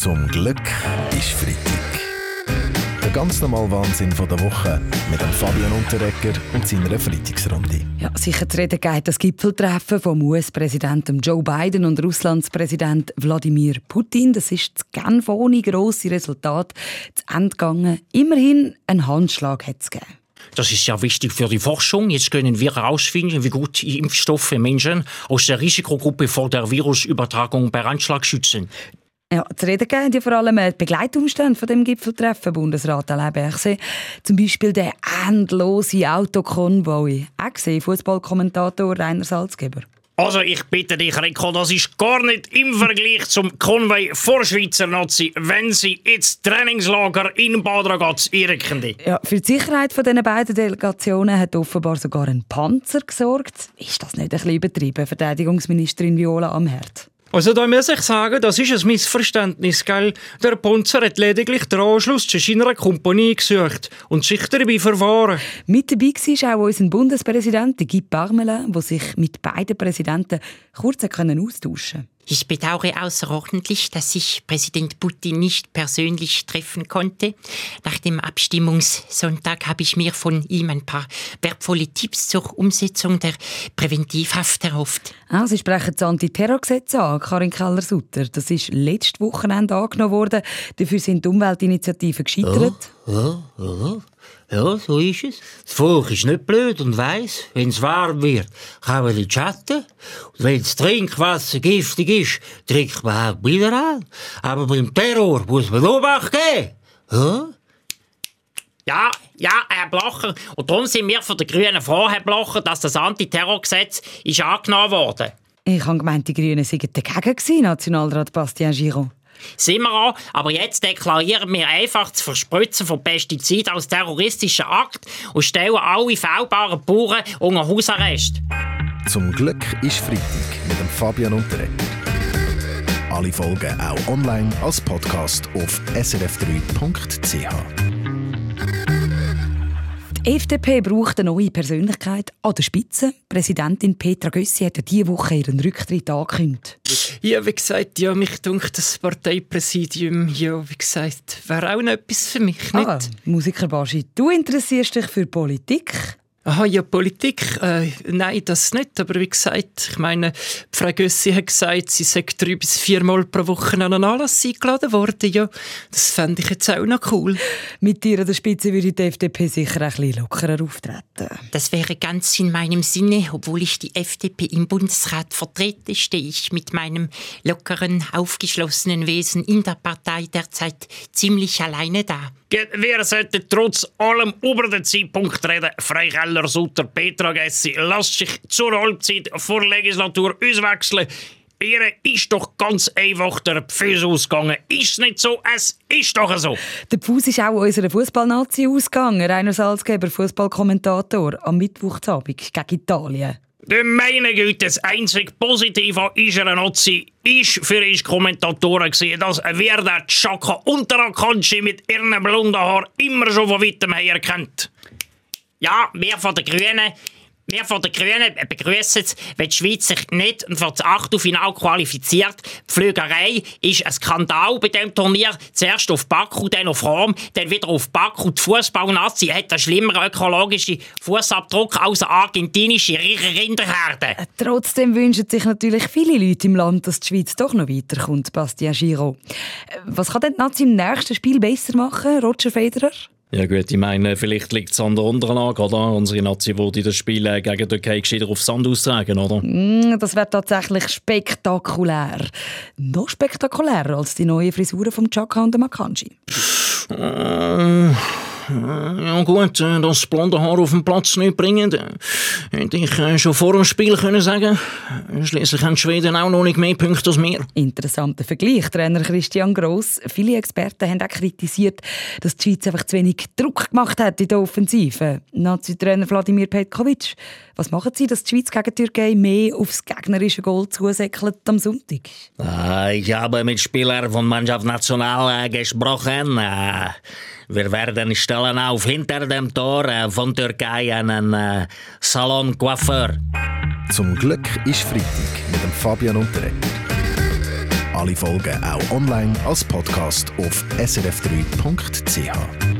Zum Glück ist Freitag. Der ganz normale Wahnsinn von der Woche mit dem Fabian Unterrecker und seiner Freitagsrunde. Ja, sicher zu reden geht das Gipfeltreffen vom US-Präsidenten Joe Biden und Russlands Präsident Wladimir Putin. Das ist das Genf ohne grosse Resultat zu Ende gegangen. Immerhin ein Handschlag hat es gegeben. Das ist ja wichtig für die Forschung. Jetzt können wir herausfinden, wie gut die Impfstoffe Menschen aus der Risikogruppe vor der Virusübertragung bei Anschlag schützen. Ja, zu reden gehen ja vor allem die Begleitumstände von dem Gipfeltreffen Bundesrat Alain Berset. Zum Beispiel der endlose Autokonvoi. Auch gesehen, Fußballkommentator Rainer Salzgeber. Also ich bitte dich, Rico, das ist gar nicht im Vergleich zum Konvoi vor Schweizer Nazi, wenn sie ins Trainingslager in Bad Ragaz irrken. Ja, für die Sicherheit von diesen beiden Delegationen hat offenbar sogar ein Panzer gesorgt. Ist das nicht ein bisschen übertrieben, Verteidigungsministerin Viola Amherd? Also da muss ich sagen, das ist ein Missverständnis, gell? Der Panzer hat lediglich den Anschluss zu seiner Kompanie gesucht und sich dabei verfahren. Mit dabei war auch unser Bundespräsident Guy Parmelin, der sich mit beiden Präsidenten kurz austauschen konnte. Ich bedauere außerordentlich, dass ich Präsident Putin nicht persönlich treffen konnte. Nach dem Abstimmungssonntag habe ich mir von ihm ein paar wertvolle Tipps zur Umsetzung der Präventivhaft erhofft. Ah, Sie sprechen das Antiterrorgesetz an, Karin Keller-Sutter. Das ist letztes Wochenende angenommen worden. Dafür sind die Umweltinitiativen gescheitert. Ja, ja, ja. Ja, so ist es. Das Volk ist nicht blöd und weiss, wenn es warm wird, kann man nicht chatten. Und wenn das Trinkwasser giftig ist, trinkt man auch Mineral. Aber beim Terror muss man Obacht geben. Ja? Ja, ja, Herr Blocher. Und darum sind wir von den Grünen froh, Herr Blocher, dass das Antiterrorgesetz ist angenommen wurde. Ich habe gemeint, die Grünen seien dagegen Nationalrat Bastien Giraud. Sind wir auch, aber jetzt deklarieren wir einfach das Verspritzen von Pestiziden als terroristischen Akt und stellen alle fehlbaren Bauern unter Hausarrest. Zum Glück ist Freitag mit dem Fabian Unterreger. Alle Folgen auch online als Podcast auf srf3.ch. Die FDP braucht eine neue Persönlichkeit an der Spitze. Präsidentin Petra Gössi hat ja diese Woche ihren Rücktritt angekündigt. Ja, wie gesagt, ja, mich dunkt das Parteipräsidium, ja, wie gesagt, wäre auch noch etwas für mich, nicht? Ah, Musiker Baschi, du interessierst dich für Politik? Aha, ja, Politik? Äh, nein, das nicht. Aber wie gesagt, ich meine, Frau Gössi hat gesagt, sie sei drei bis viermal pro Woche an einen Anlass eingeladen worden. Ja, das fände ich jetzt auch noch cool. Mit dir an der Spitze würde die FDP sicher ein bisschen lockerer auftreten. Das wäre ganz in meinem Sinne. Obwohl ich die FDP im Bundesrat vertrete, stehe ich mit meinem lockeren, aufgeschlossenen Wesen in der Partei derzeit ziemlich alleine da. Wir sollten trotz allem über den Zeitpunkt reden. Freikeller Sutter, Petra Gessi, lasst sich zur Halbzeit vor Legislatur auswechseln. Ihr ist doch ganz einfach der Pfus ausgegangen. Ist nicht so? Es ist doch so. Der Pfus ist auch unserer Fußballnazi ausgegangen. Rainer Salzgeber, Fußballkommentator, am Mittwochabend gegen Italien. De meine Güte, das einzige Positive an unserer Nazi ist für uns Kommentatoren gewesen, dass wir den Chaka und der Akanji mit ihren blonden Haaren immer schon von weitem her kennt. Ja, wir von den Grünen wir von den Grünen begrüßen es, wenn die Schweiz sich nicht für das Achtelfinale qualifiziert. Die Flügerei ist ein Skandal bei diesem Turnier. Zuerst auf Baku, dann auf Rom, dann wieder auf Baku. Die Fußballnazi hat einen schlimmeren ökologischen Fußabdruck als eine argentinische Rinderherde. Äh, trotzdem wünschen sich natürlich viele Leute im Land, dass die Schweiz doch noch weiterkommt, Bastian Giro. Äh, was kann denn die Nazi im nächsten Spiel besser machen, Roger Federer? Ja gut, ich meine, vielleicht liegt es an der Unterlage, oder? Unsere Nazi würde das Spiel äh, gegen Türkei gescheiter auf Sand austragen, oder? Mm, das wäre tatsächlich spektakulär. Noch spektakulärer als die neue Frisur von Chaka und Makanji. Äh, ja gut, äh, das blonde Haar auf den Platz nicht bringen, hätte ich äh, schon vor dem Spiel können sagen. Schließlich haben die Schweden auch noch nicht mehr Punkte als wir. Interessanter Vergleich, Trainer Christian Gross. Viele Experten haben auch kritisiert, dass die Schweiz einfach zu wenig Druck gemacht hat in der Offensive. Nazi-Trainer Wladimir Petkovic, was machen Sie, dass die Schweiz gegen die Türkei mehr aufs gegnerische Goal zusäckelt am Sonntag? Ich habe mit Spielern von Mannschaft National gesprochen. Wir werden stellen auf hinter dem Tor äh, von Türkei einen äh, Saloncoiffeur. Zum Glück ist Freitag mit dem Fabian Unterreger. Alle Folgen auch online als Podcast auf srf3.ch.